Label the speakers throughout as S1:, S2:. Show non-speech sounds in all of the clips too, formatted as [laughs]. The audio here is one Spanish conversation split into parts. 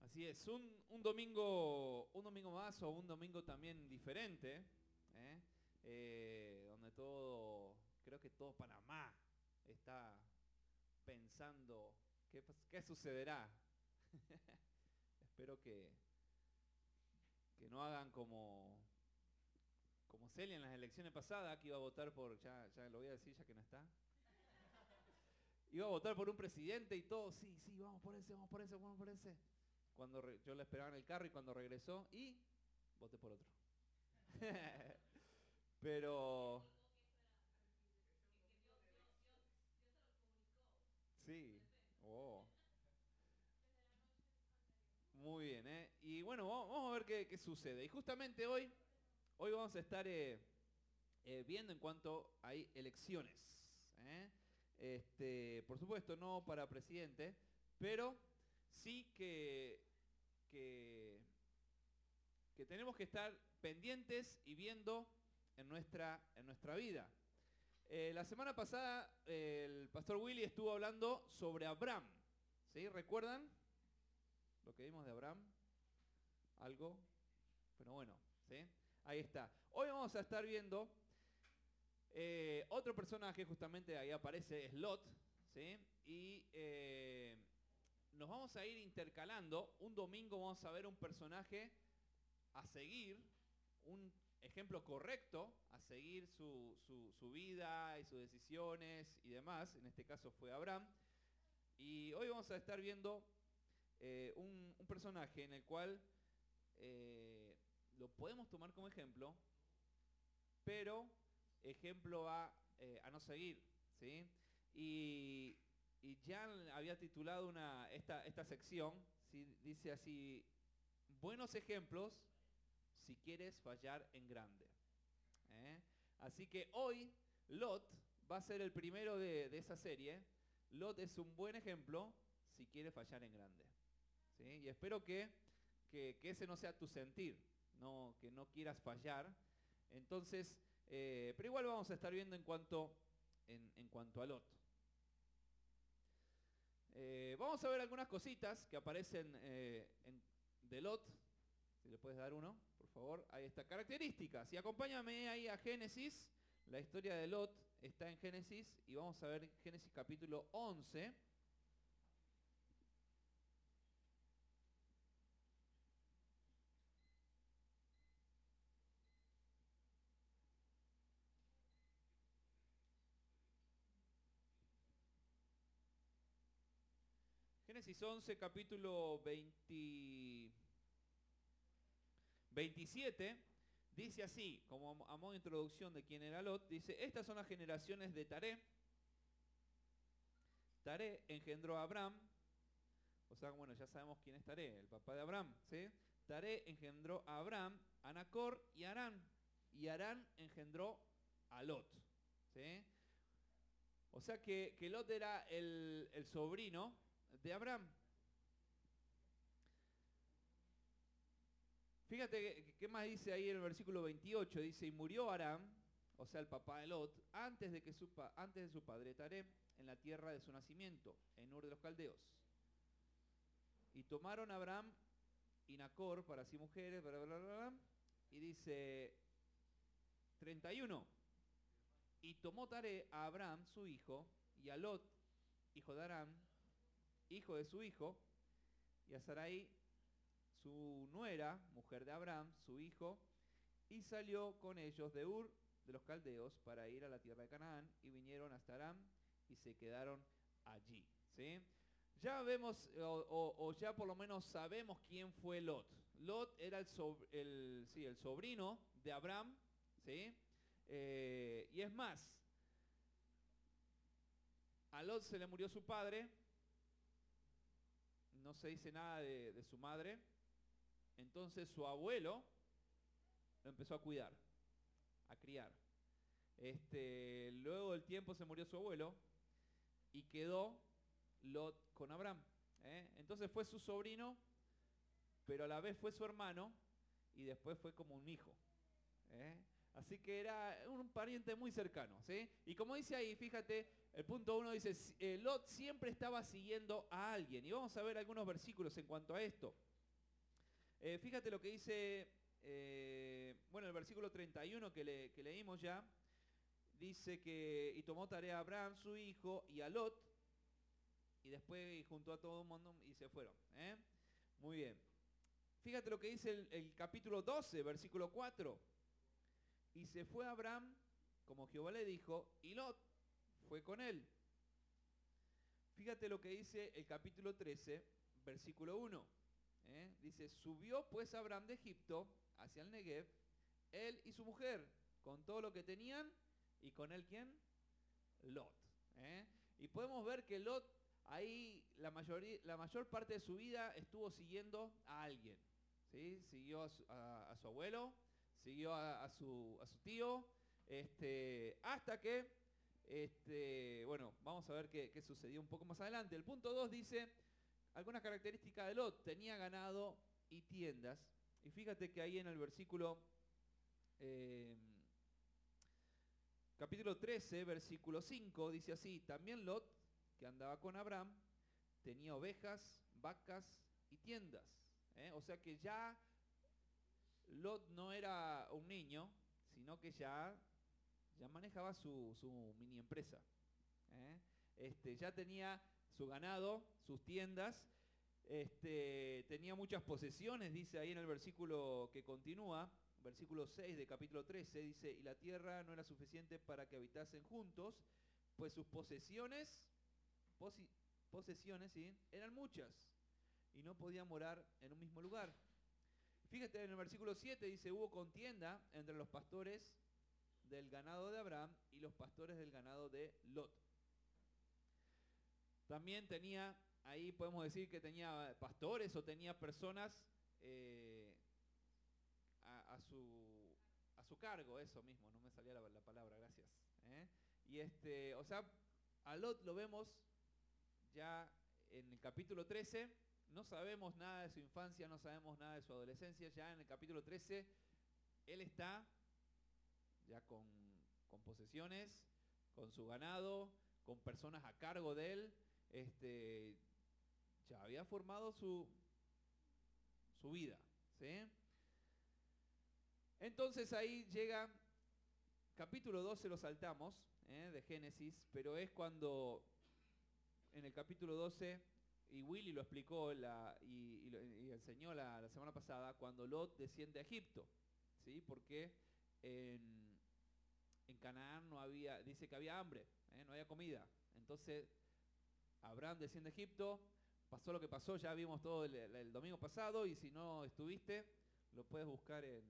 S1: Así es, un, un domingo, un domingo más o un domingo también diferente, ¿eh? Eh, donde todo, creo que todo Panamá está pensando qué, qué sucederá. [laughs] Espero que, que no hagan como, como Celia en las elecciones pasadas, que iba a votar por, ya, ya lo voy a decir ya que no está. Iba a votar por un presidente y todo, sí, sí, vamos por ese, vamos por ese, vamos por ese. Cuando yo la esperaba en el carro y cuando regresó, y voté por otro. [laughs] Pero... Sí. Oh. Muy bien, ¿eh? Y bueno, vamos, vamos a ver qué, qué sucede. Y justamente hoy, hoy vamos a estar eh, eh, viendo en cuanto hay elecciones. ¿eh? Este, por supuesto, no para presidente, pero sí que, tenemos que estar pendientes y viendo en nuestra, en nuestra vida. La semana pasada el pastor Willy estuvo hablando sobre Abraham. ¿Sí? ¿Recuerdan lo que vimos de Abraham? ¿Algo? Pero bueno, ¿sí? Ahí está. Hoy vamos a estar viendo eh, otro personaje, justamente ahí aparece, es Lot. ¿sí? Y eh, nos vamos a ir intercalando. Un domingo vamos a ver un personaje a seguir, un ejemplo correcto a seguir su, su- vida y sus decisiones y demás. En este caso fue Abraham. Y hoy vamos a estar viendo eh, un, un personaje en el cual eh, lo podemos tomar como ejemplo, pero ejemplo a, eh, a no seguir. ¿sí? Y, y ya había titulado una, esta, esta sección, ¿sí? dice así, buenos ejemplos si quieres fallar en grande. ¿eh? Así que hoy Lot va a ser el primero de, de esa serie. Lot es un buen ejemplo si quieres fallar en grande. ¿sí? Y espero que, que- que ese no sea tu sentir, no, que no quieras fallar. Entonces, eh, pero igual vamos a estar viendo en cuanto, en, cuanto a Lot. Eh, vamos a ver algunas cositas que aparecen eh, en- de Lot. Si le puedes dar uno, por favor. Ahí está. Características. Y acompáñame ahí a Génesis. La historia de Lot está en Génesis. Y vamos a ver Génesis capítulo 11. Génesis 11, capítulo 20 27, dice así, como a modo de introducción de quién era Lot, dice, estas son las generaciones de Taré. Taré engendró a Abraham, o sea, bueno, ya sabemos quién es Taré, el papá de Abraham, ¿sí? Taré engendró a Abraham, a Nacor y Arán. Y Arán engendró a Lot, ¿sí? O sea que, que Lot era el, el sobrino de Abraham. Fíjate qué más dice ahí en el versículo 28. Dice, y murió Aram, o sea, el papá de Lot, antes de, que su, antes de su padre Taré, en la tierra de su nacimiento, en Ur de los Caldeos. Y tomaron a Abraham y Nacor para sí mujeres, bla, bla, bla, y dice 31. Y tomó Taré a Abraham, su hijo, y a Lot, hijo de Aram, hijo de su hijo, y a Sarai, su nuera, mujer de Abraham, su hijo, y salió con ellos de Ur de los caldeos para ir a la tierra de Canaán, y vinieron hasta Aram y se quedaron allí. ¿sí? Ya vemos, o, ya por lo menos sabemos quién fue Lot. Lot era el, el- sí, el sobrino de Abraham, ¿sí? Eh, y es más, a Lot se le murió su padre, no se dice nada de, su madre, entonces su abuelo lo empezó a cuidar, a criar. Este, luego del tiempo se murió su abuelo y quedó Lot con Abraham. ¿eh? Entonces fue su sobrino, pero a la vez fue su hermano y después fue como un hijo. ¿eh? Así que era un pariente muy cercano. ¿sí? Y como dice ahí, fíjate, el punto uno dice, eh, Lot siempre estaba siguiendo a alguien. Y vamos a ver algunos versículos en cuanto a esto. Eh, fíjate lo que dice, bueno, el versículo 31 que, que leímos ya, dice que, y tomó tarea a Abraham, su hijo, y a Lot, y después juntó a todo el mundo y se fueron. ¿eh? Muy bien. Fíjate lo que dice el, el, capítulo 12, versículo 4. Y se fue Abraham, como Jehová le dijo, y Lot fue con él. Fíjate lo que dice el capítulo 13, versículo 1. ¿eh? Dice, subió pues Abraham de Egipto hacia el Negev, él y su mujer, con todo lo que tenían, y con él quién? Lot. ¿eh? Y podemos ver que Lot ahí la, la mayor parte de su vida estuvo siguiendo a alguien. ¿sí? Siguió a su, abuelo, siguió a, su, a, su, tío, este, hasta que, este, bueno, vamos a ver qué, sucedió un poco más adelante. El punto 2 dice, algunas características de Lot, tenía ganado y tiendas. Y fíjate que ahí en el versículo... Eh, capítulo 13, versículo 5, dice así, también Lot que andaba con Abraham, tenía ovejas, vacas y tiendas. ¿eh? O sea que ya Lot no era un niño, sino que ya, ya manejaba su, mini empresa. ¿eh? Este, ya tenía su ganado, sus tiendas, este, tenía muchas posesiones, dice ahí en el versículo que continúa, versículo 6 de capítulo 13, dice, y la tierra no era suficiente para que habitasen juntos, pues sus posesiones posesiones, eran muchas y no podían morar en un mismo lugar. Fíjate en el versículo 7 dice, hubo contienda entre los pastores del ganado de Abraham y los pastores del ganado de Lot. También tenía, ahí podemos decir que tenía pastores o tenía personas eh, a, su, a su cargo, eso mismo, no me salía la, palabra, gracias. ¿eh? Y este, o sea, a Lot lo vemos ya en el capítulo 13, no sabemos nada de su infancia, no sabemos nada de su adolescencia, ya en el capítulo 13 él está ya con, posesiones, con su ganado, con personas a cargo de él, este, ya había formado su, su vida. Entonces ahí llega, capítulo 12 lo saltamos, ¿eh? de Génesis, pero es cuando en el capítulo 12, y Willy lo explicó y, enseñó la, semana pasada, cuando Lot desciende a Egipto, ¿sí? Porque en, en Canaán no había, dice que había hambre, ¿eh? no había comida. Entonces, Abraham desciende a Egipto, pasó lo que pasó, ya vimos todo el, domingo pasado, y si no estuviste, lo puedes buscar en,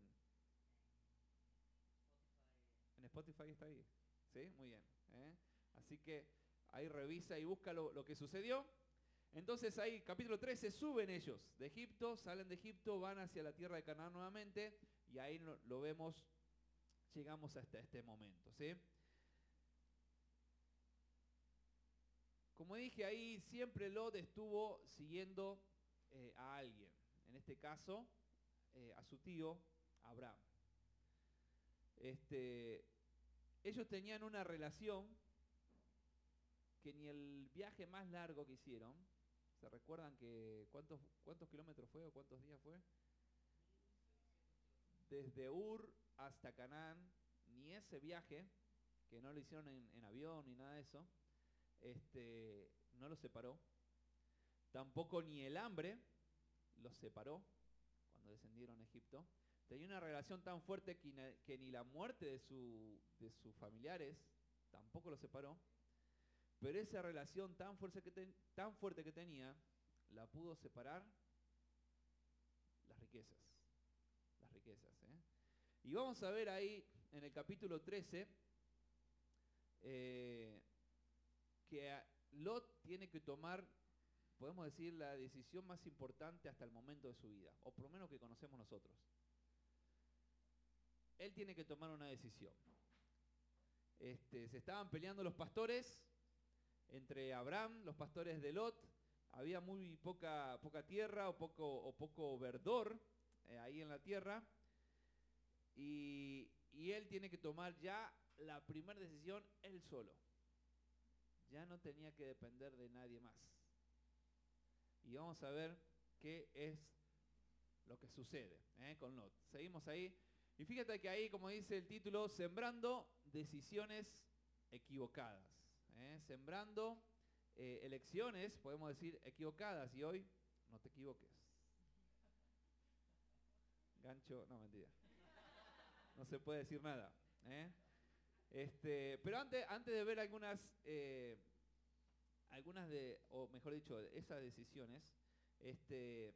S1: en Spotify está ahí. ¿Sí? Muy bien. ¿eh? Así que Ahí revisa y busca lo, que sucedió. Entonces ahí, capítulo 13, suben ellos de Egipto, salen de Egipto, van hacia la tierra de Canaán nuevamente y ahí lo, vemos, llegamos hasta este momento. ¿sí? Como dije ahí, siempre Lot estuvo siguiendo eh, a alguien, en este caso eh, a su tío Abraham. Este, ellos tenían una relación que ni el viaje más largo que hicieron, ¿se recuerdan que cuántos, cuántos kilómetros fue o cuántos días fue? Desde Ur hasta Canaán, ni ese viaje, que no lo hicieron en, avión ni nada de eso, este, no los separó. Tampoco ni el hambre los separó cuando descendieron a Egipto. Tenía una relación tan fuerte que, ni la muerte de, su, de sus familiares tampoco los separó. Pero esa relación tan fuerte que, tan fuerte que tenía, la pudo separar las riquezas. Las riquezas. ¿eh? Y vamos a ver ahí en el capítulo 13 eh, que Lot tiene que tomar, podemos decir, la decisión más importante hasta el momento de su vida, o por lo menos que conocemos nosotros. Él tiene que tomar una decisión. Este, se estaban peleando los pastores entre Abraham, los pastores de Lot, había muy poca, tierra o poco, o poco verdor eh, ahí en la tierra. Y él tiene que tomar ya la primera decisión él solo. Ya no tenía que depender de nadie más. Y vamos a ver qué es lo que sucede ¿eh? con Lot. Seguimos ahí. Y fíjate que ahí, como dice el título, sembrando decisiones equivocadas. ¿eh? Sembrando eh, elecciones, podemos decir, equivocadas. Y hoy, no te equivoques. Gancho, no mentira. No se puede decir nada. Este, pero antes, antes de ver algunas, algunas de, o mejor dicho, esas decisiones, este,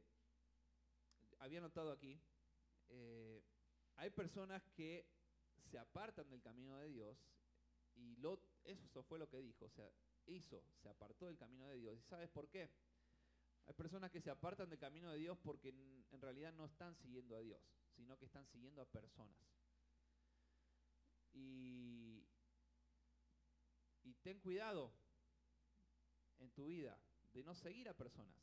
S1: había notado aquí, eh, hay personas que se apartan del camino de Dios y Lot, eso fue lo que dijo, o sea, hizo, se apartó del camino de Dios. ¿Y sabes por qué? Hay personas que se apartan del camino de Dios porque en, realidad no están siguiendo a Dios, sino que están siguiendo a personas. Y, ten cuidado en tu vida de no seguir a personas.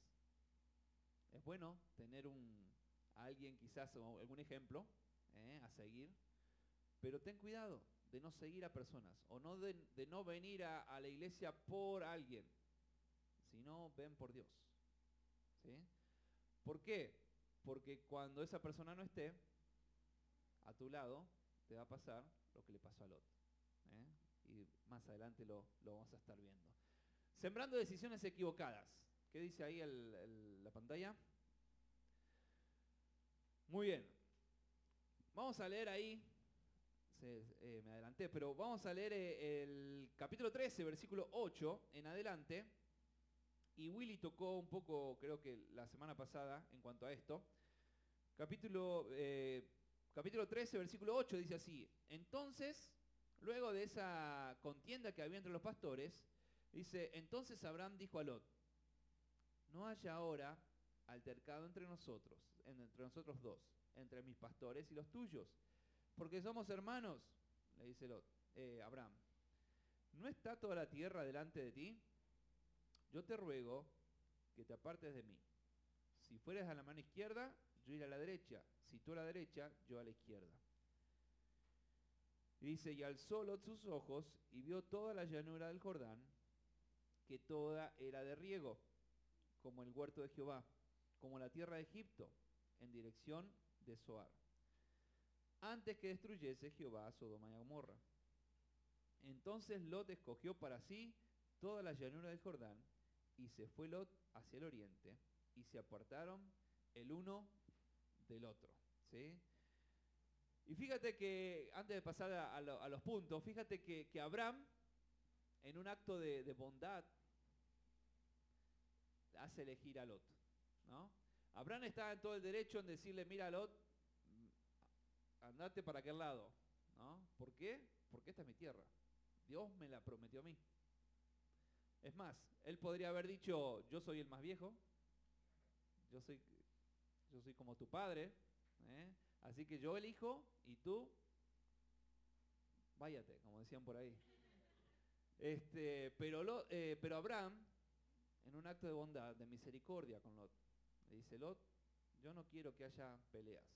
S1: Es bueno tener un, alguien quizás o algún ejemplo ¿eh? a seguir, pero ten cuidado de no seguir a personas o no de, no venir a, la iglesia por alguien, sino ven por Dios. ¿sí? ¿Por qué? Porque cuando esa persona no esté a tu lado, te va a pasar lo que le pasó a Lot. ¿eh? Y más adelante lo, vamos a estar viendo. Sembrando decisiones equivocadas. ¿Qué dice ahí la pantalla? Muy bien. Vamos a leer ahí, eh, me adelanté, pero vamos a leer eh, el capítulo 13, versículo 8 en adelante. Y Willy tocó un poco, creo que la semana pasada, en cuanto a esto. Capítulo, capítulo 13, versículo 8 dice así. Entonces, luego de esa contienda que había entre los pastores, dice, entonces Abraham dijo a Lot, no haya ahora altercado entre nosotros, entre nosotros dos, entre mis pastores y los tuyos, porque somos hermanos, le dice eh, Abraham. ¿No está toda la tierra delante de ti? Yo te ruego que te apartes de mí. Si fueres a la mano izquierda, yo iré a la derecha. Si tú a la derecha, yo a la izquierda. Y dice, y alzó Lot sus ojos y vio toda la llanura del Jordán, que toda era de riego, como el huerto de Jehová, como la tierra de Egipto, en dirección de Zoar, antes que destruyese Jehová a Sodoma y Gomorra. Entonces Lot escogió para sí toda la llanura del Jordán, y se fue Lot hacia el oriente, y se apartaron el uno del otro. ¿sí? Y fíjate que, antes de pasar a, los puntos, fíjate que, Abraham, en un acto de, bondad, hace elegir a Lot. ¿no? Abraham estaba en todo el derecho en decirle, mira Lot, andate para aquel lado. ¿no? ¿Por qué? Porque esta es mi tierra. Dios me la prometió a mí. Es más, él podría haber dicho, yo soy el más viejo, yo soy, yo soy como tu padre, ¿eh? así que yo elijo y tú, váyate, como decían por ahí. Este, pero, eh, pero Abraham, en un acto de bondad, de misericordia con Lot, le dice, Lot, yo no quiero que haya peleas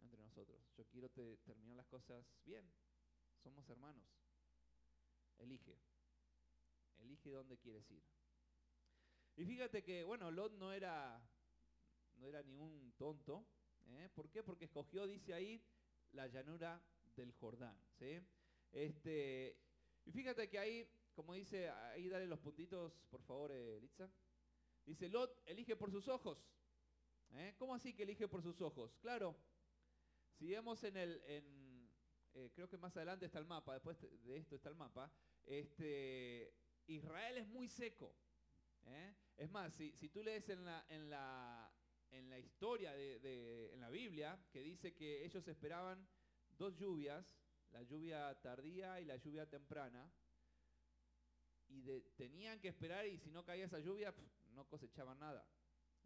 S1: entre nosotros. Yo quiero terminar las cosas bien. Somos hermanos. Elige. Elige dónde quieres ir. Y fíjate que, bueno, Lot no era, no era ningún tonto. ¿eh? ¿Por qué? Porque escogió, dice ahí, la llanura del Jordán. ¿sí? Este, y fíjate que ahí, como dice, ahí dale los puntitos, por favor, eh, Dice, Lot elige por sus ojos. ¿Eh? ¿Cómo así que elige por sus ojos? Claro, si vemos en el, eh, creo que más adelante está el mapa, después de esto está el mapa, este, Israel es muy seco. ¿eh? Es más, si, tú lees en la, en la, en la historia de, en la Biblia, que dice que ellos esperaban dos lluvias, la lluvia tardía y la lluvia temprana, y tenían que esperar y si no caía esa lluvia, no cosechaban nada.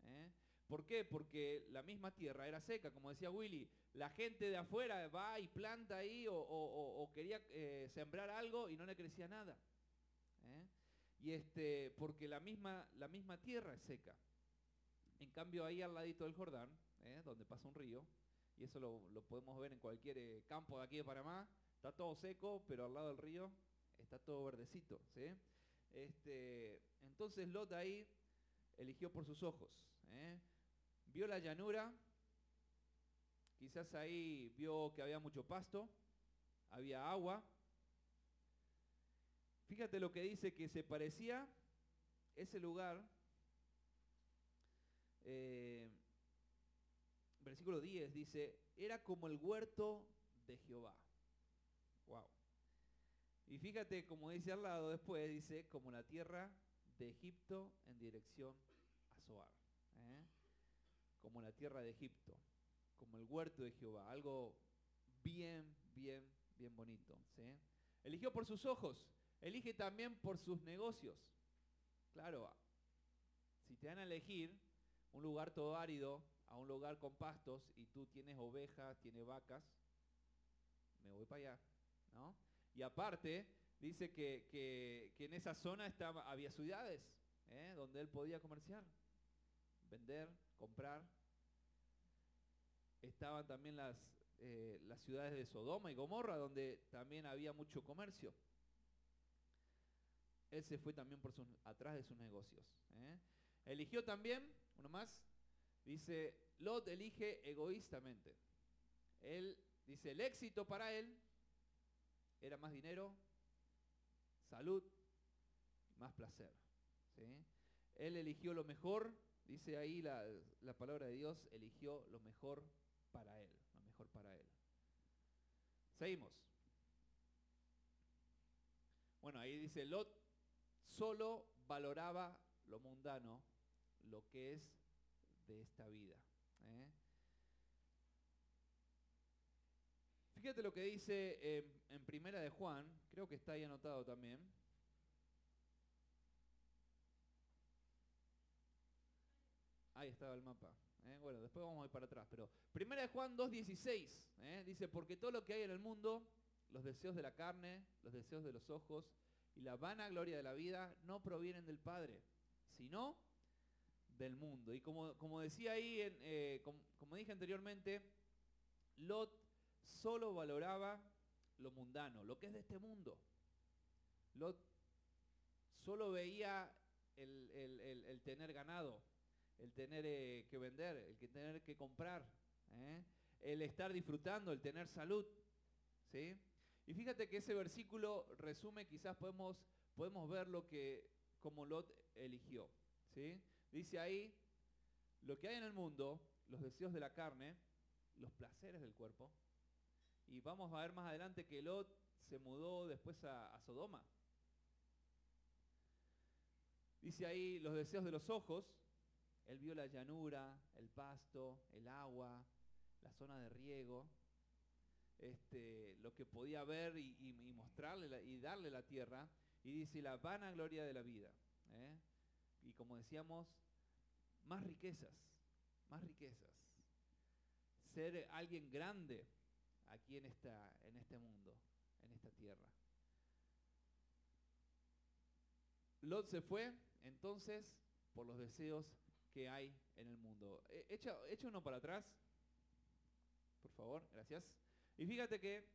S1: ¿eh? ¿Por qué? Porque la misma tierra era seca, como decía Willy. La gente de afuera va y planta ahí o, quería eh, sembrar algo y no le crecía nada. ¿eh? Y este, porque la misma, la misma tierra es seca. En cambio, ahí al ladito del Jordán, ¿eh? donde pasa un río, y eso lo, podemos ver en cualquier campo de aquí de Panamá, Está todo seco, pero al lado del río está todo verdecito, ¿sí? Este, entonces Lot ahí eligió por sus ojos. ¿eh? Vio la llanura, quizás ahí vio que había mucho pasto, había agua. Fíjate lo que dice que se parecía ese lugar. Eh, versículo 10 dice, era como el huerto de Jehová. Wow. Y fíjate, como dice al lado después, dice, como la tierra de Egipto en dirección a Zoar. ¿eh? Como la tierra de Egipto, como el huerto de Jehová. Algo bien, bien, bien bonito. Eligió por sus ojos, elige también por sus negocios. Claro, si te van a elegir un lugar todo árido a un lugar con pastos y tú tienes ovejas, tienes vacas, me voy para allá, ¿no? Y aparte, dice que, en esa zona estaba, había ciudades ¿eh? donde él podía comerciar, vender, comprar. Estaban también las, eh, las ciudades de Sodoma y Gomorra, donde también había mucho comercio. Él se fue también por atrás de sus negocios. ¿eh? Eligió también, uno más, dice, Lot elige egoístamente. Él dice, el éxito para él era más dinero, salud, más placer. Él eligió lo mejor, dice ahí la, la palabra de Dios, eligió lo mejor para él, lo mejor para él. Seguimos. Bueno, ahí dice, Lot solo valoraba lo mundano, lo que es de esta vida. ¿eh? Fíjate lo que dice en Primera de Juan, creo que está ahí anotado también. Ahí estaba el mapa. ¿eh? Bueno, después vamos a ir para atrás. Pero Primera de Juan 2.16 ¿eh? dice, porque todo lo que hay en el mundo, los deseos de la carne, los deseos de los ojos y la vana gloria de la vida no provienen del Padre, sino del mundo. Y como, como decía ahí, eh, como dije anteriormente, Lot solo valoraba lo mundano, lo que es de este mundo. Lot solo veía el, tener ganado, el tener eh, que vender, el que tener que comprar, ¿eh? el estar disfrutando, el tener salud. ¿sí? Y fíjate que ese versículo resume, quizás podemos, podemos ver lo que como Lot eligió. ¿sí? Dice ahí, lo que hay en el mundo, los deseos de la carne, los placeres del cuerpo, y vamos a ver más adelante que Lot se mudó después a, Sodoma. Dice ahí los deseos de los ojos. Él vio la llanura, el pasto, el agua, la zona de riego, este, lo que podía ver y, mostrarle y darle la tierra. Y dice la vana gloria de la vida. ¿eh? Y como decíamos, más riquezas, más riquezas. Ser alguien grande, aquí en, esta, en este mundo, en esta tierra. Lot se fue entonces por los deseos que hay en el mundo. E, echa, echa uno para atrás, por favor, gracias. Y fíjate que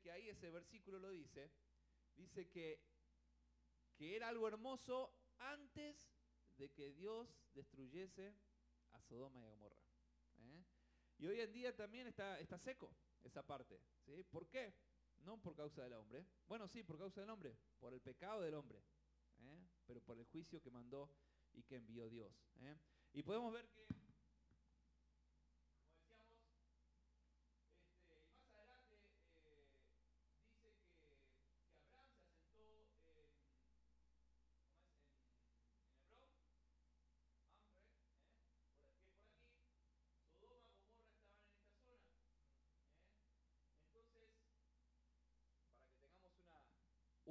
S1: que ahí ese versículo lo dice, dice que, que era algo hermoso antes de que Dios destruyese a Sodoma y a Gomorra. ¿eh? Y hoy en día también está, está seco esa parte. ¿sí? ¿Por qué? No por causa del hombre. Bueno, sí, por causa del hombre, por el pecado del hombre, ¿eh? pero por el juicio que mandó y que envió Dios. ¿eh? Y podemos ver que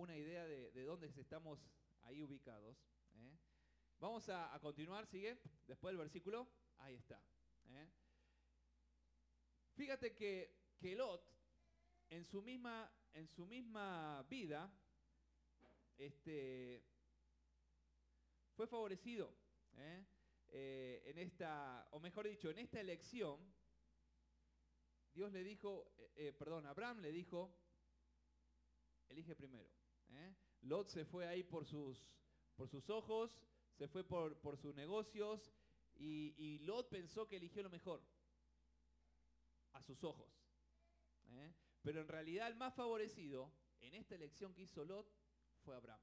S1: una idea de, dónde estamos ahí ubicados. ¿eh? Vamos a, continuar, sigue, después del versículo, ahí está. ¿eh? Fíjate que, que Lot, en su misma, en su misma vida, este, fue favorecido ¿eh? en esta, o mejor dicho, en esta elección, Dios le dijo, perdón, Abraham le dijo, elige primero. ¿Eh? Lot se fue ahí por sus, por sus ojos, se fue por, por sus negocios y, Lot pensó que eligió lo mejor a sus ojos. ¿eh? Pero en realidad el más favorecido en esta elección que hizo Lot fue Abraham.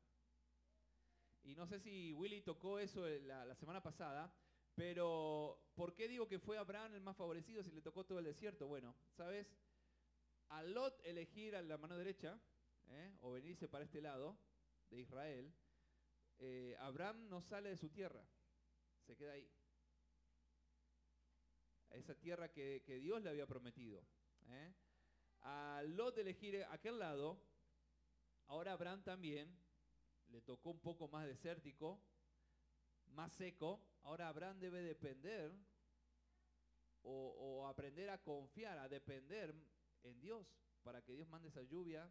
S1: Y no sé si Willy tocó eso la, la, semana pasada, pero ¿por qué digo que fue Abraham el más favorecido si le tocó todo el desierto? Bueno, ¿sabes? A Lot elegir a la mano derecha, ¿eh? o venirse para este lado de Israel, eh, Abraham no sale de su tierra, se queda ahí. Esa tierra que, Dios le había prometido. ¿eh? A Lot elegir aquel lado, ahora Abraham también le tocó un poco más desértico, más seco. Ahora Abraham debe depender o, aprender a confiar, a depender en Dios para que Dios mande esa lluvia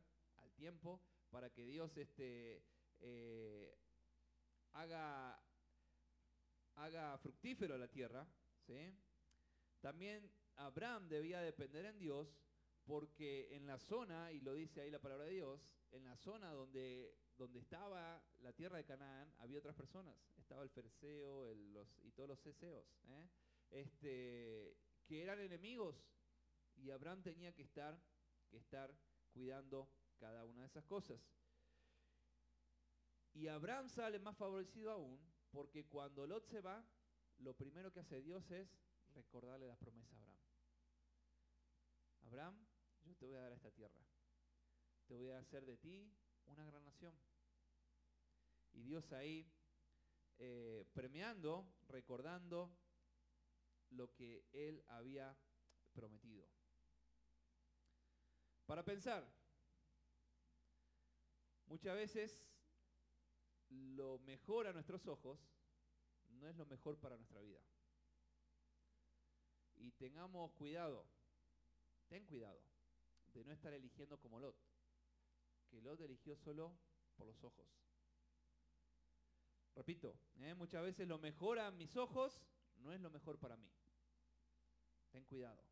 S1: tiempo, para que Dios este, eh, haga, haga fructífero la tierra. ¿sí? También Abraham debía depender en Dios porque en la zona, y lo dice ahí la palabra de Dios, en la zona donde, donde estaba la tierra de Canaán había otras personas. Estaba el Ferseo los, y todos los Ceseos, ¿eh? este, que eran enemigos. Y Abraham tenía que estar, que estar cuidando cada una de esas cosas. Y Abraham sale más favorecido aún, porque cuando Lot se va, lo primero que hace Dios es recordarle las promesas a Abraham. Abraham, yo te voy a dar esta tierra. Te voy a hacer de ti una gran nación. Y Dios ahí eh, premiando, recordando lo que él había prometido. Para pensar, Muchas veces lo mejor a nuestros ojos no es lo mejor para nuestra vida. Y tengamos cuidado, ten cuidado de no estar eligiendo como Lot, que Lot eligió solo por los ojos. Repito, ¿eh? muchas veces lo mejor a mis ojos no es lo mejor para mí. Ten cuidado.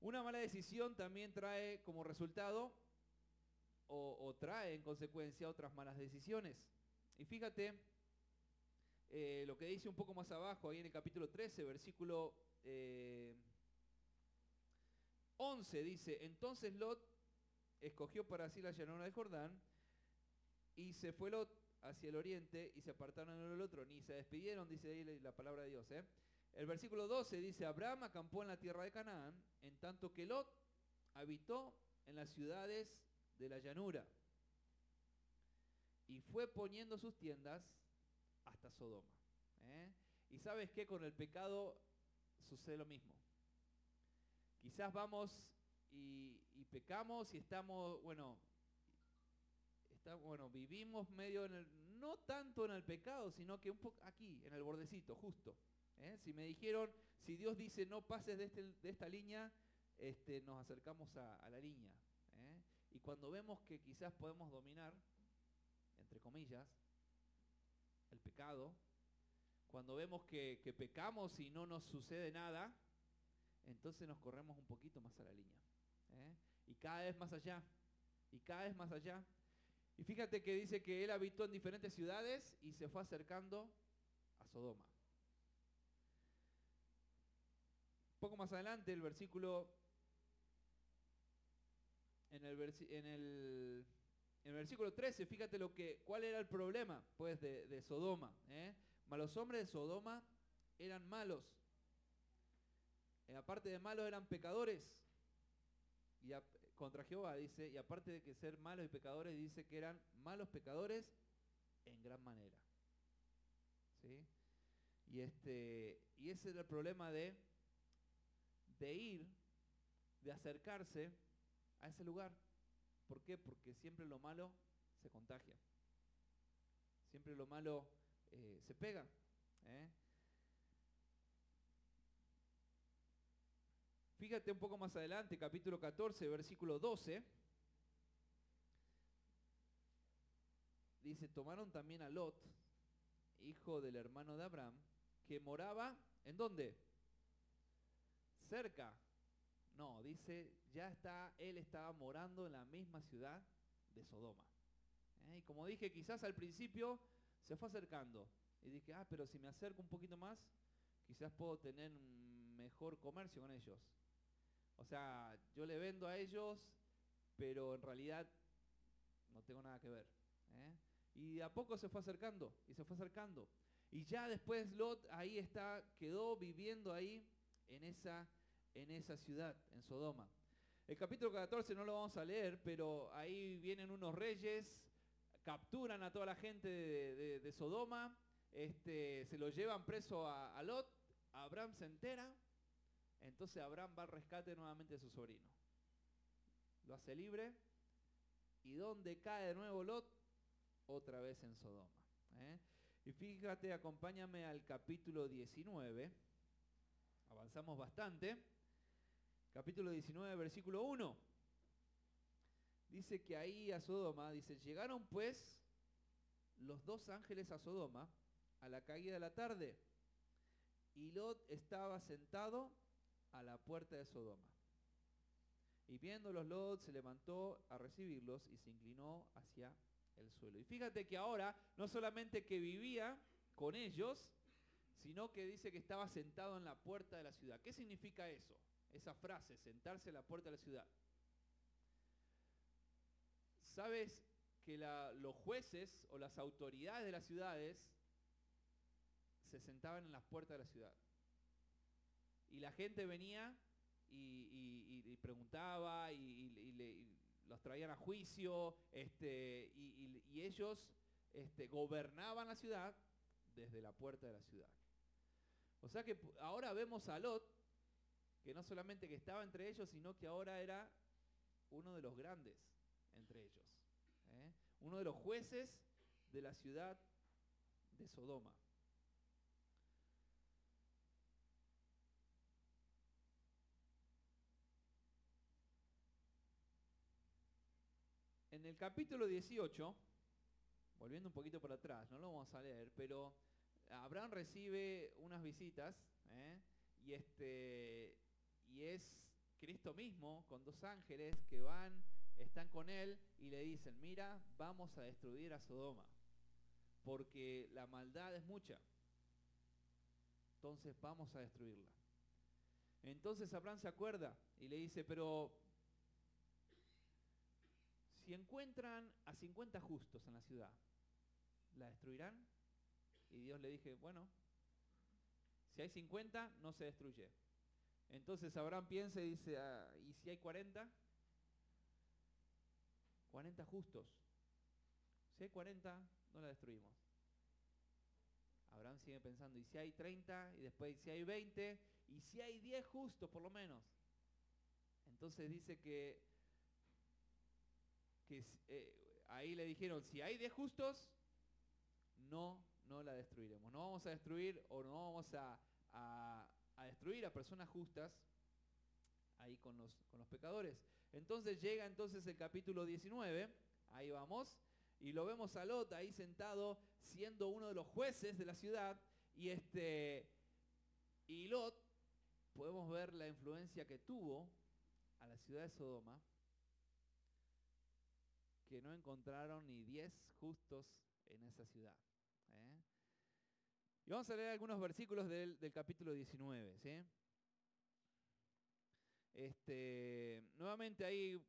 S1: Una mala decisión también trae como resultado o, trae en consecuencia otras malas decisiones. Y fíjate eh, lo que dice un poco más abajo, ahí en el capítulo 13, versículo 11, eh, dice, entonces Lot escogió para sí la llanura de Jordán y se fue Lot hacia el oriente y se apartaron uno del otro, ni se despidieron, dice ahí la palabra de Dios. ¿eh? El versículo 12 dice, Abraham acampó en la tierra de Canaán, en tanto que Lot habitó en las ciudades de la llanura. Y fue poniendo sus tiendas hasta Sodoma. ¿eh? Y sabes que con el pecado sucede lo mismo. Quizás vamos y, pecamos y estamos, bueno, está, bueno, vivimos medio en el, no tanto en el pecado, sino que un poco aquí, en el bordecito, justo. ¿eh? Si me dijeron, si Dios dice no pases de, este, de esta línea, este, nos acercamos a, a la línea. Cuando vemos que quizás podemos dominar, entre comillas, el pecado, cuando vemos que, pecamos y no nos sucede nada, entonces nos corremos un poquito más a la línea. ¿eh? Y cada vez más allá, y cada vez más allá. Y fíjate que dice que él habitó en diferentes ciudades y se fue acercando a Sodoma. Poco más adelante, el versículo, en el, versículo 13, fíjate lo que, cuál era el problema pues, de, Sodoma. ¿eh? Los hombres de Sodoma eran malos. En aparte de malos eran pecadores. Y contra Jehová dice, y aparte de que ser malos y pecadores, dice que eran malos pecadores en gran manera. ¿Sí? Y, este, y ese era el problema de, de ir, de acercarse a ese lugar. ¿Por qué? Porque siempre lo malo se contagia. Siempre lo malo eh, se pega. ¿eh? Fíjate un poco más adelante, capítulo 14, versículo 12. Dice, tomaron también a Lot, hijo del hermano de Abraham, que moraba, ¿en dónde? Cerca. No, dice, ya está, él estaba morando en la misma ciudad de Sodoma. ¿Eh? Y como dije, quizás al principio se fue acercando. Y dije, ah, pero si me acerco un poquito más, quizás puedo tener mejor comercio con ellos. O sea, yo le vendo a ellos, pero en realidad no tengo nada que ver. ¿eh? Y a poco se fue acercando, y se fue acercando. Y ya después Lot ahí está, quedó viviendo ahí en esa, en esa ciudad, en Sodoma. El capítulo 14 no lo vamos a leer, pero ahí vienen unos reyes, capturan a toda la gente de, Sodoma, este, se lo llevan preso a, Lot, Abraham se entera, entonces Abraham va al rescate nuevamente de su sobrino. Lo hace libre. ¿Y dónde cae de nuevo Lot? Otra vez en Sodoma. ¿eh? Y fíjate, acompáñame al capítulo 19. Avanzamos bastante. Capítulo 19, versículo 1. Dice que ahí a Sodoma, dice, llegaron pues los dos ángeles a Sodoma a la caída de la tarde. Y Lot estaba sentado a la puerta de Sodoma. Y viéndolos Lot se levantó a recibirlos y se inclinó hacia el suelo. Y fíjate que ahora no solamente que vivía con ellos, sino que dice que estaba sentado en la puerta de la ciudad. ¿Qué significa eso? Esa frase, sentarse en la puerta de la ciudad. ¿Sabes que los jueces o las autoridades de las ciudades se sentaban en las puertas de la ciudad? Y la gente venía y, preguntaba y, los traían a juicio, este, y, ellos este, gobernaban la ciudad desde la puerta de la ciudad. O sea que ahora vemos a Lot, que no solamente que estaba entre ellos, sino que ahora era uno de los grandes entre ellos. ¿eh? Uno de los jueces de la ciudad de Sodoma. En el capítulo 18, volviendo un poquito por atrás, no lo vamos a leer, pero Abraham recibe unas visitas ¿eh? y, este, y es Cristo mismo con dos ángeles que van, están con él y le dicen, mira, vamos a destruir a Sodoma, porque la maldad es mucha. Entonces vamos a destruirla. Entonces Abraham se acuerda y le dice, pero si encuentran a 50 justos en la ciudad, ¿la destruirán? Y Dios le dije, bueno, si hay 50, no se destruye. Entonces Abraham piensa y dice, ah, ¿y si hay 40? 40 justos. Si hay 40, no la destruimos. Abraham sigue pensando, ¿y si hay 30? Y después, si hay 20? ¿Y si hay 10 justos por lo menos? Entonces dice que eh, ahí le dijeron, si hay de justos, no, no la destruiremos. No vamos a destruir o no vamos a, destruir a personas justas ahí con los, con los pecadores. Entonces llega entonces el capítulo 19, ahí vamos, y lo vemos a Lot ahí sentado siendo uno de los jueces de la ciudad, y este, y Lot, podemos ver la influencia que tuvo a la ciudad de Sodoma que no encontraron ni diez justos en esa ciudad. ¿eh? Vamos a leer algunos versículos del, capítulo 19. Este, nuevamente ahí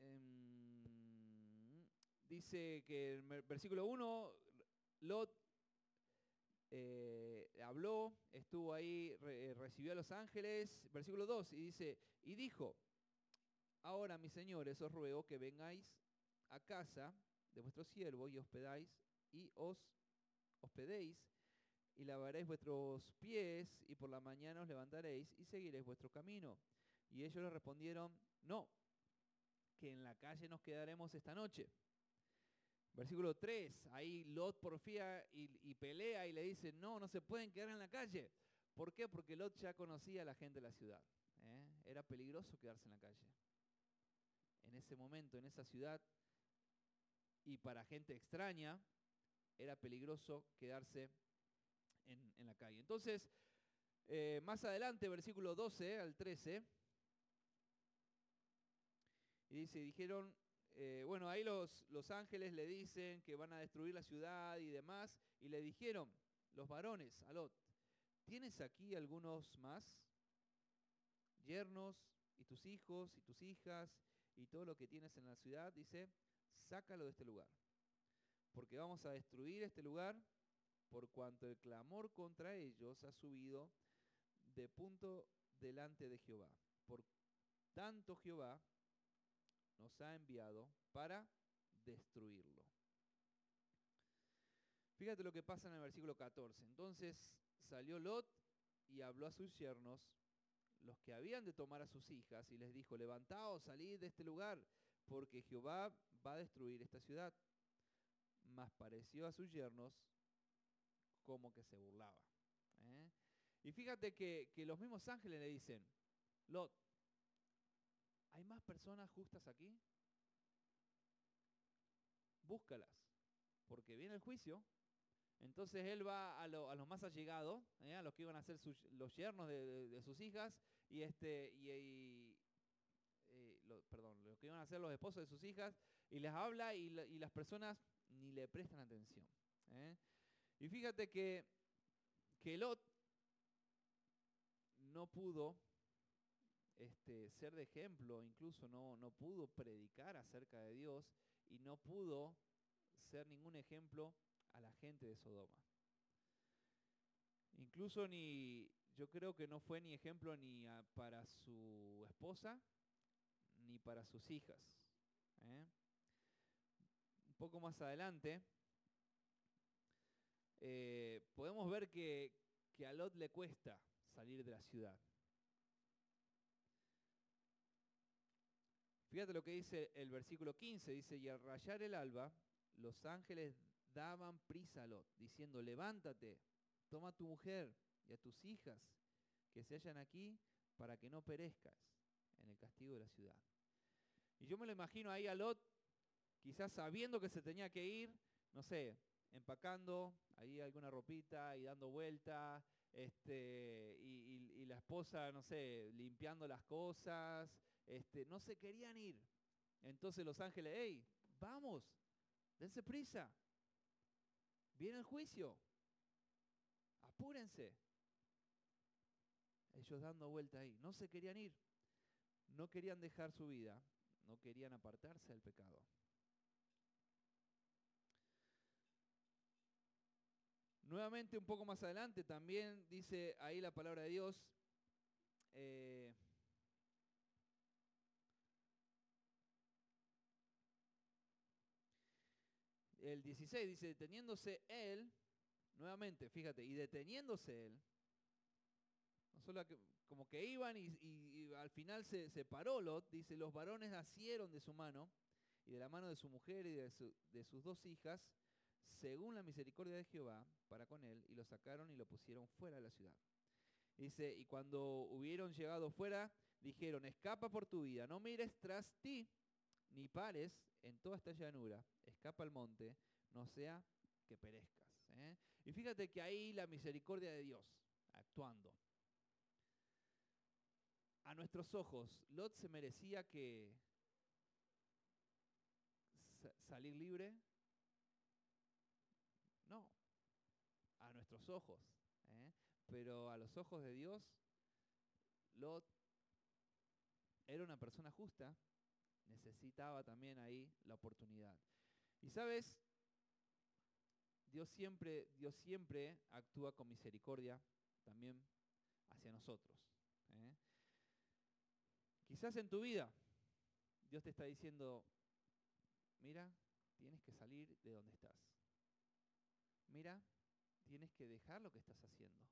S1: em, dice que en el versículo 1, Lot eh, habló, estuvo ahí, eh, recibió a los ángeles, versículo 2, y dice, y dijo, ahora mis señores os ruego que vengáis a casa de vuestro siervo y hospedáis y os hospedéis y lavaréis vuestros pies y por la mañana os levantaréis y seguiréis vuestro camino. Y ellos le respondieron, no, que en la calle nos quedaremos esta noche. Versículo 3, ahí Lot porfía y, pelea y le dice, no, no se pueden quedar en la calle. ¿Por qué? Porque Lot ya conocía a la gente de la ciudad. ¿eh? Era peligroso quedarse en la calle. En ese momento, en esa ciudad, y para gente extraña, era peligroso quedarse en, la calle. Entonces, eh, más adelante, versículo 12 al 13, y dice, dijeron, eh, bueno, ahí los, los ángeles le dicen que van a destruir la ciudad y demás, y le dijeron, los varones, a Lot, ¿tienes aquí algunos más? Yernos y tus hijos y tus hijas y todo lo que tienes en la ciudad, dice, sácalo de este lugar, porque vamos a destruir este lugar por cuanto el clamor contra ellos ha subido de punto delante de Jehová. Por tanto Jehová nos ha enviado para destruirlo. Fíjate lo que pasa en el versículo 14. Entonces salió Lot y habló a sus yernos, los que habían de tomar a sus hijas, y les dijo, levantaos, salid de este lugar, porque Jehová va a destruir esta ciudad. Mas pareció a sus yernos como que se burlaba. ¿eh? Y fíjate que, que los mismos ángeles le dicen, Lot, ¿hay más personas justas aquí? Búscalas, porque viene el juicio. Entonces él va a, los más allegados, ¿eh? a los que iban a ser los yernos de, sus hijas, y este y, eh, perdón, los que iban a ser los esposos de sus hijas, y les habla y, las personas ni le prestan atención. ¿eh? Y fíjate que, que Lot no pudo este, ser de ejemplo, incluso no, no pudo predicar acerca de Dios y no pudo ser ningún ejemplo a la gente de Sodoma. Incluso ni, yo creo que no fue ni ejemplo ni para su esposa ni para sus hijas. ¿eh? Poco más adelante, eh, podemos ver que, que a Lot le cuesta salir de la ciudad. Fíjate lo que dice el versículo 15, dice, y al rayar el alba, los ángeles daban prisa a Lot, diciendo, levántate, toma a tu mujer y a tus hijas que se hallan aquí para que no perezcas en el castigo de la ciudad. Y yo me lo imagino ahí a Lot, quizás sabiendo que se tenía que ir, no sé, empacando ahí alguna ropita y dando vuelta, este, y, la esposa, no sé, limpiando las cosas, este, no se querían ir. Entonces los ángeles, hey, vamos, dense prisa, viene el juicio, apúrense. Ellos dando vuelta ahí, no se querían ir, no querían dejar su vida, no querían apartarse del pecado. Nuevamente un poco más adelante también dice ahí la palabra de Dios. Eh, el 16 dice, deteniéndose él, nuevamente, fíjate, y deteniéndose él, no solo como que iban y, al final se, paró Lot, dice, los varones nacieron de su mano y de la mano de su mujer y de sus dos hijas, según la misericordia de Jehová para con él, y lo sacaron y lo pusieron fuera de la ciudad. Dice, y cuando hubieron llegado fuera, dijeron, escapa por tu vida, no mires tras ti, ni pares en toda esta llanura, escapa al monte, no sea que perezcas. ¿eh? Y fíjate que ahí la misericordia de Dios actuando. a nuestros ojos, Lot se merecía que salir libre. No, a nuestros ojos. ¿eh? Pero a los ojos de Dios, Lot era una persona justa, necesitaba también ahí la oportunidad. Y sabes, Dios siempre, Dios siempre actúa con misericordia también hacia nosotros. ¿eh? Quizás en tu vida Dios te está diciendo, mira, tienes que salir de donde estás. Mira, tienes que dejar lo que estás haciendo.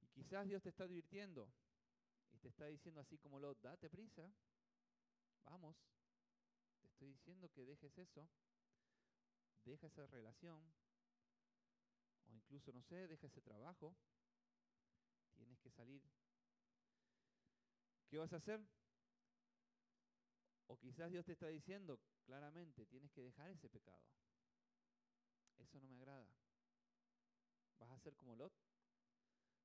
S1: Y quizás Dios te está advirtiendo y te está diciendo así como lo, date prisa, vamos, te estoy diciendo que dejes eso, deja esa relación, o incluso, no sé, deja ese trabajo, tienes que salir. ¿Qué vas a hacer? O quizás Dios te está diciendo claramente, tienes que dejar ese pecado. Eso no me agrada. Vas a ser como Lot,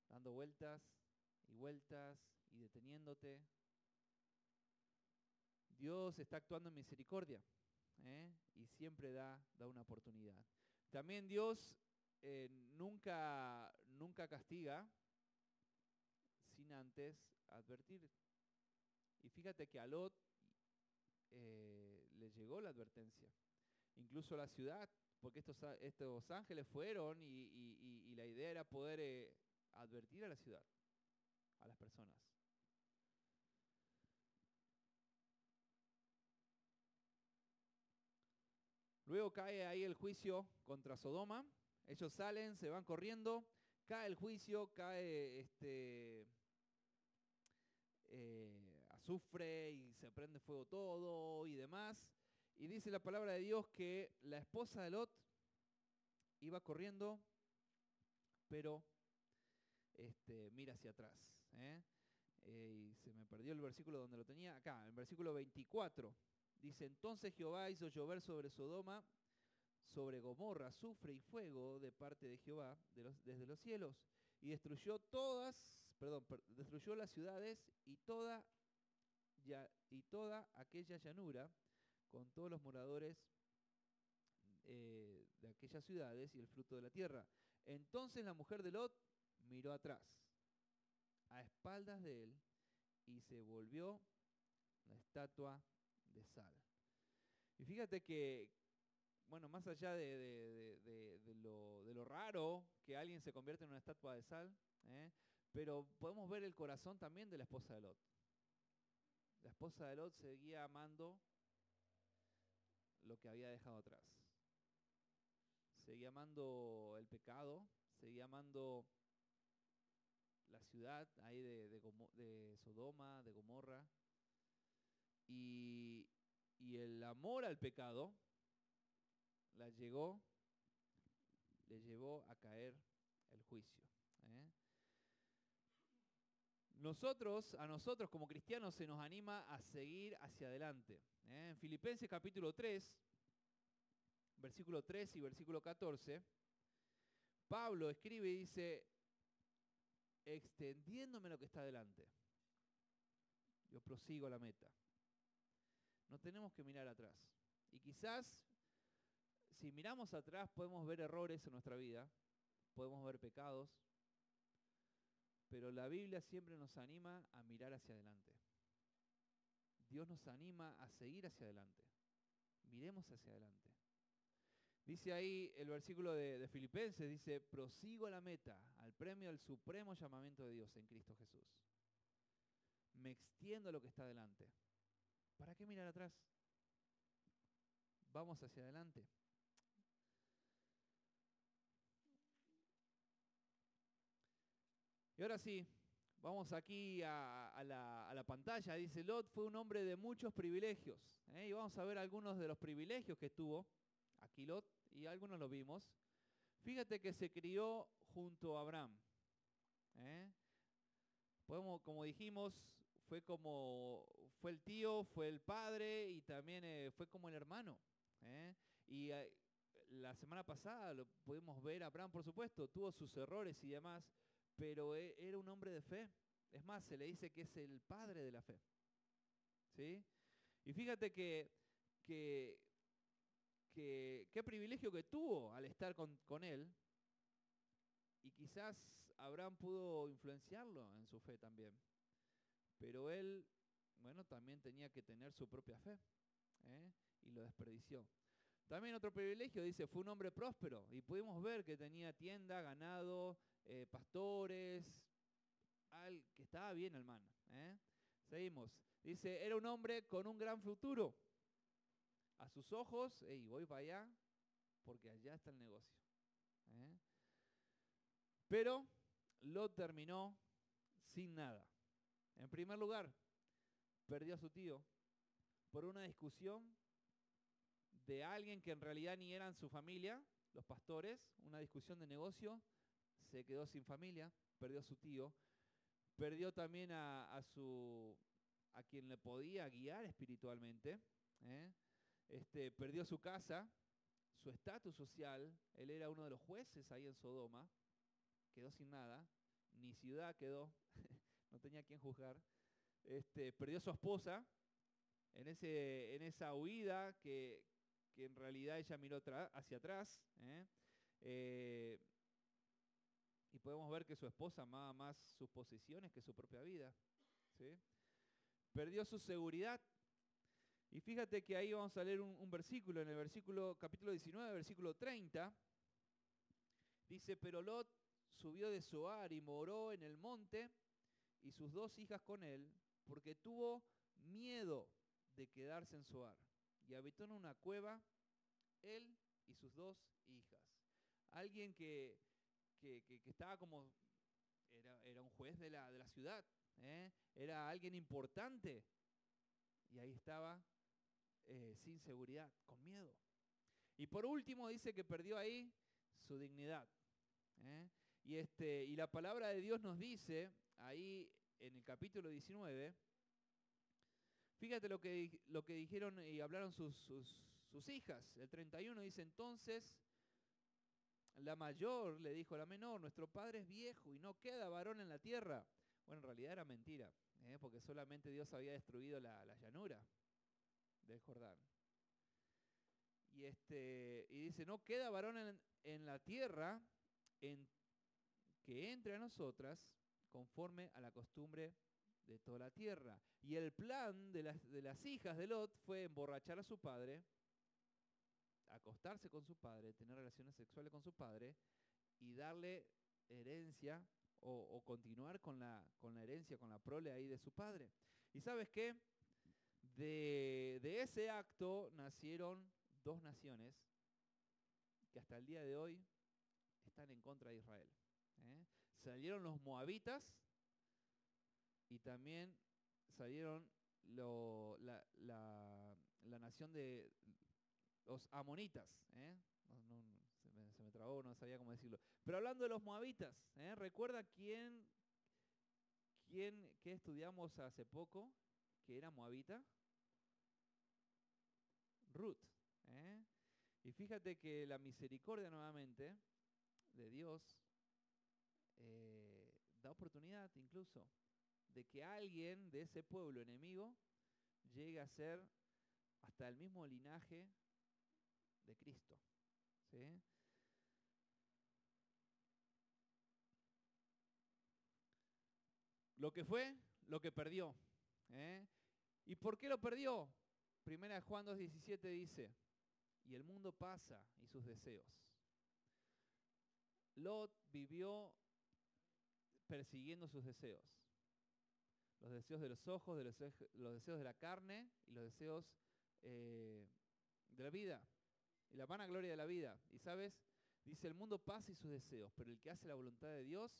S1: dando vueltas y vueltas y deteniéndote. Dios está actuando en misericordia ¿eh? y siempre da, da una oportunidad. También Dios eh, nunca, nunca castiga sin antes advertir. Y fíjate que a Lot eh, le llegó la advertencia. Incluso la ciudad, porque estos, ángeles fueron y, la idea era poder eh, advertir a la ciudad, a las personas. Luego cae ahí el juicio contra Sodoma. Ellos salen, se van corriendo, cae el juicio, cae este, eh, azufre y se prende fuego todo y demás. Y dice la palabra de Dios que la esposa de Lot iba corriendo, pero este, mira hacia atrás. ¿eh? Eh, y se me perdió el versículo donde lo tenía. Acá, en versículo 24. Dice, entonces Jehová hizo llover sobre Sodoma, sobre Gomorra, azufre y fuego de parte de Jehová desde los cielos. Y destruyó todas, perdón, destruyó las ciudades y toda aquella llanura con todos los moradores eh, de aquellas ciudades y el fruto de la tierra. Entonces la mujer de Lot miró atrás, a espaldas de él, y se volvió la estatua de sal. Y fíjate que, bueno, más allá de, lo, raro que alguien se convierte en una estatua de sal, ¿eh? pero podemos ver el corazón también de la esposa de Lot. La esposa de Lot seguía amando lo que había dejado atrás. Seguía amando el pecado, seguía amando la ciudad ahí de, de Sodoma, de Gomorra. Y, el amor al pecado la llegó, le llevó a caer el juicio. ¿eh? Nosotros, a nosotros como cristianos se nos anima a seguir hacia adelante. ¿eh? En Filipenses capítulo 3, versículo 3 y versículo 14, Pablo escribe y dice, extendiéndome lo que está adelante, yo prosigo la meta. No tenemos que mirar atrás. Y quizás si miramos atrás podemos ver errores en nuestra vida, podemos ver pecados, pero la Biblia siempre nos anima a mirar hacia adelante. Dios nos anima a seguir hacia adelante. Miremos hacia adelante. Dice ahí el versículo de, Filipenses, dice, prosigo a la meta, al premio, al supremo llamamiento de Dios en Cristo Jesús. Me extiendo a lo que está adelante. ¿Para qué mirar atrás? Vamos hacia adelante. Y ahora sí, vamos aquí a, la, pantalla. Dice, Lot fue un hombre de muchos privilegios. ¿eh? Y vamos a ver algunos de los privilegios que tuvo aquí Lot, y algunos lo vimos. Fíjate que se crió junto a Abraham. ¿eh? Como dijimos, fue como fue el tío, fue el padre y también eh, fue como el hermano. Y la semana pasada lo pudimos ver, Abraham por supuesto, tuvo sus errores y demás, pero era un hombre de fe. Es más, se le dice que es el padre de la fe. ¿Sí? Y fíjate que, que, qué privilegio que tuvo al estar con, con él. Y quizás Abraham pudo influenciarlo en su fe también. Pero él, bueno, también tenía que tener su propia fe. ¿eh? Y lo desperdició. También otro privilegio, dice, fue un hombre próspero. Y pudimos ver que tenía tienda, ganado, eh, pastores, al, que estaba bien el man. ¿eh? Seguimos. Dice, era un hombre con un gran futuro. A sus ojos, y voy para allá, porque allá está el negocio. Pero lo terminó sin nada. En primer lugar, perdió a su tío por una discusión de alguien que en realidad ni eran su familia, los pastores, una discusión de negocio, se quedó sin familia, perdió a su tío, perdió también a, su a quien le podía guiar espiritualmente, ¿eh? este, perdió su casa, su estatus social, él era uno de los jueces ahí en Sodoma, quedó sin nada, ni ciudad quedó, [laughs] no tenía quien juzgar, este, perdió su esposa en, ese, en esa huida que, en realidad ella miró hacia atrás. ¿eh? Eh, y podemos ver que su esposa amaba más sus posesiones que su propia vida. Perdió su seguridad. Y fíjate que ahí vamos a leer un, versículo, en el versículo capítulo 19, versículo 30. Dice, pero Lot subió de Zoar y moró en el monte y sus dos hijas con él, porque tuvo miedo de quedarse en Zoar. Y habitó en una cueva él y sus dos hijas. Alguien que, estaba como, era, un juez de la, de la ciudad, ¿eh? era alguien importante. Y ahí estaba eh, sin seguridad, con miedo. Y por último dice que perdió ahí su dignidad. ¿eh? Y, este, y la palabra de Dios nos dice, ahí en el capítulo 19, fíjate lo que, lo que dijeron y hablaron sus, sus, hijas. El 31 dice, entonces la mayor le dijo a la menor, nuestro padre es viejo y no queda varón en la tierra. Bueno, en realidad era mentira, ¿eh? porque solamente Dios había destruido la, llanura del Jordán. Y, este, y dice, no queda varón en, en la tierra en que entre a nosotras conforme a la costumbre de toda la tierra. Y el plan de las, de las hijas de Lot fue emborrachar a su padre, acostarse con su padre, tener relaciones sexuales con su padre y darle herencia o, continuar con la, con la herencia, con la prole ahí de su padre. ¿Y sabes qué? De, de ese acto nacieron dos naciones que hasta el día de hoy están en contra de Israel. ¿eh? Salieron los moabitas y también salieron la, nación de los amonitas. ¿eh? se, me, trabó, no sabía cómo decirlo. Pero hablando de los moabitas, ¿eh? ¿recuerda quién, quién que estudiamos hace poco que era moabita? Ruth. Y fíjate que la misericordia nuevamente de Dios eh, da oportunidad incluso de que alguien de ese pueblo enemigo llegue a ser hasta el mismo linaje de Cristo. Lo que fue, lo que perdió. ¿eh? ¿Y por qué lo perdió? Primera Juan 2.17 dice, y el mundo pasa y sus deseos. Lot vivió persiguiendo sus deseos. Los deseos de los ojos, de los, deseos de la carne y los deseos eh, de la vida. Y la gloria de la vida. Y sabes, dice, el mundo pasa y sus deseos, pero el que hace la voluntad de Dios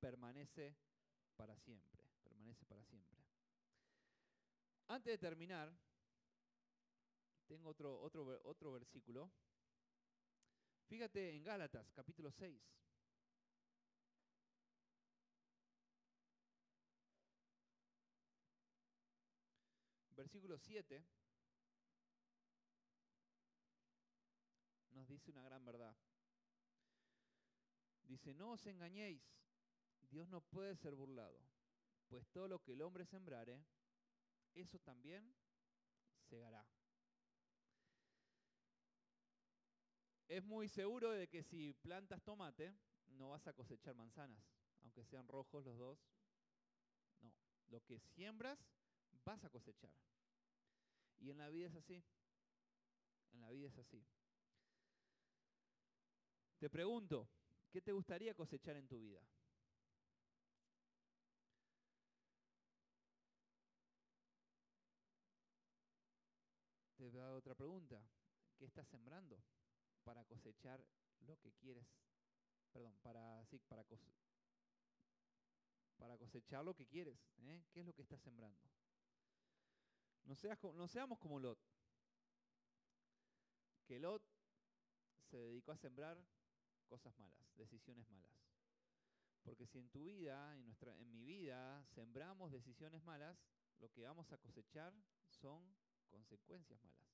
S1: permanece para siempre. Permanece para siempre. Antes de terminar, tengo otro, otro, otro versículo. Fíjate en Gálatas, capítulo 6. versículo 7 dice una gran verdad. Dice, no os engañéis, Dios no puede ser burlado. pues todo lo que el hombre sembrare, eso también segará. Es muy seguro de que si plantas tomate, no vas a cosechar manzanas, aunque sean rojos los dos. No, lo que siembras, vas a cosechar. Y en la vida es así. En la vida es así. Te pregunto, ¿qué te gustaría cosechar en tu vida? Te voy a dar otra pregunta. ¿Qué estás sembrando para cosechar lo que quieres? Perdón, para, sí, para, para cosechar lo que quieres. ¿eh? ¿Qué es lo que estás sembrando? No, seas, no seamos como Lot. Que Lot se dedicó a sembrar cosas malas, decisiones malas. Porque si en tu vida, en, nuestra, en mi vida, sembramos decisiones malas, lo que vamos a cosechar son consecuencias malas.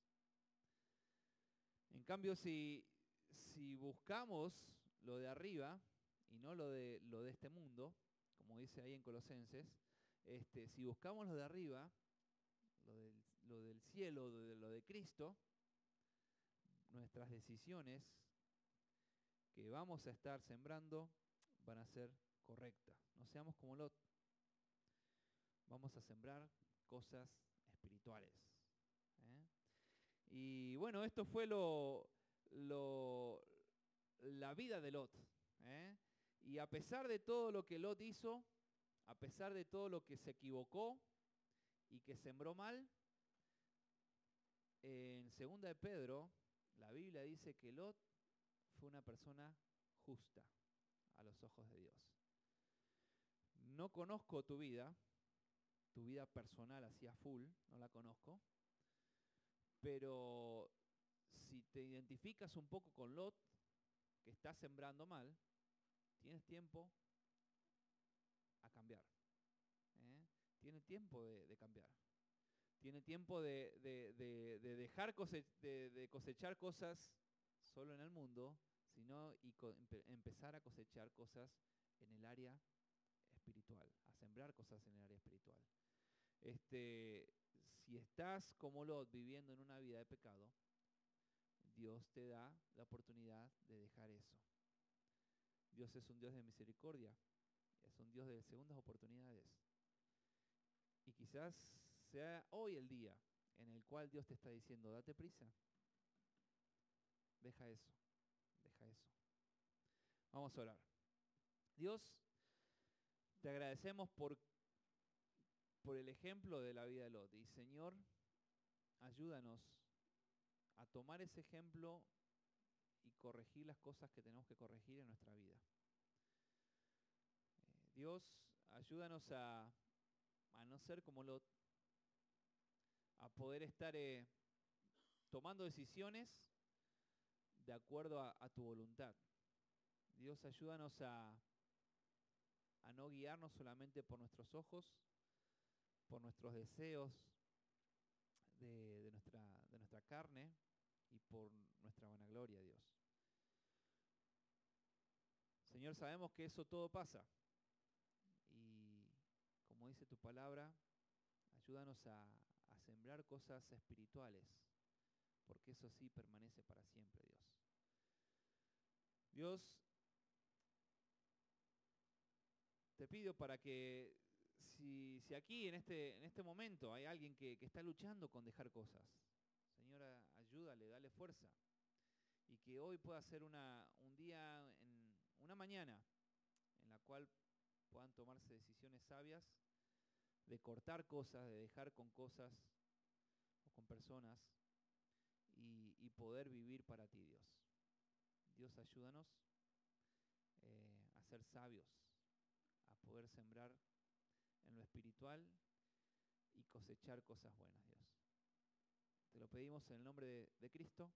S1: En cambio, si, si buscamos lo de arriba y no lo de, lo de este mundo, como dice ahí en Colosenses, este, si buscamos lo de arriba, lo del, cielo, lo de, lo de Cristo, nuestras decisiones que vamos a estar sembrando van a ser correctas. No seamos como Lot. Vamos a sembrar cosas espirituales. ¿eh? Y bueno, esto fue lo, lo la vida de Lot. ¿eh? Y a pesar de todo lo que Lot hizo, a pesar de todo lo que se equivocó, y que sembró mal, en segunda de Pedro, la Biblia dice que Lot fue una persona justa a los ojos de Dios. No conozco tu vida, tu vida personal así a full, no la conozco, pero si te identificas un poco con Lot, que está sembrando mal, tienes tiempo a cambiar. Tiene tiempo de, cambiar. Tiene tiempo de, dejar de cosechar cosas solo en el mundo, sino y empezar a cosechar cosas en el área espiritual, a sembrar cosas en el área espiritual. Este, si estás como Lot viviendo en una vida de pecado, Dios te da la oportunidad de dejar eso. Dios es un Dios de misericordia, es un Dios de segundas oportunidades. Y quizás sea hoy el día en el cual Dios te está diciendo, date prisa. Deja eso, deja eso. Vamos a orar. Dios, te agradecemos por, por el ejemplo de la vida de Lot. Y Señor, ayúdanos a tomar ese ejemplo y corregir las cosas que tenemos que corregir en nuestra vida. Eh, Dios, ayúdanos a a no ser como Lot, a poder estar eh, tomando decisiones de acuerdo a, tu voluntad. Dios, ayúdanos a, a no guiarnos solamente por nuestros ojos, por nuestros deseos de, nuestra, carne y por nuestra vanagloria, Dios. Señor, sabemos que eso todo pasa como dice tu palabra, ayúdanos a, sembrar cosas espirituales, porque eso sí permanece para siempre, Dios. Dios, te pido para que si, aquí en este, en este momento hay alguien que, está luchando con dejar cosas, Señora, ayúdale, dale fuerza. Y que hoy pueda ser una, un día, una mañana, en la cual puedan tomarse decisiones sabias de cortar cosas, de dejar con cosas o con personas y, poder vivir para ti, Dios. Dios, ayúdanos eh, a ser sabios, a poder sembrar en lo espiritual y cosechar cosas buenas, Dios. Te lo pedimos en el nombre de Cristo.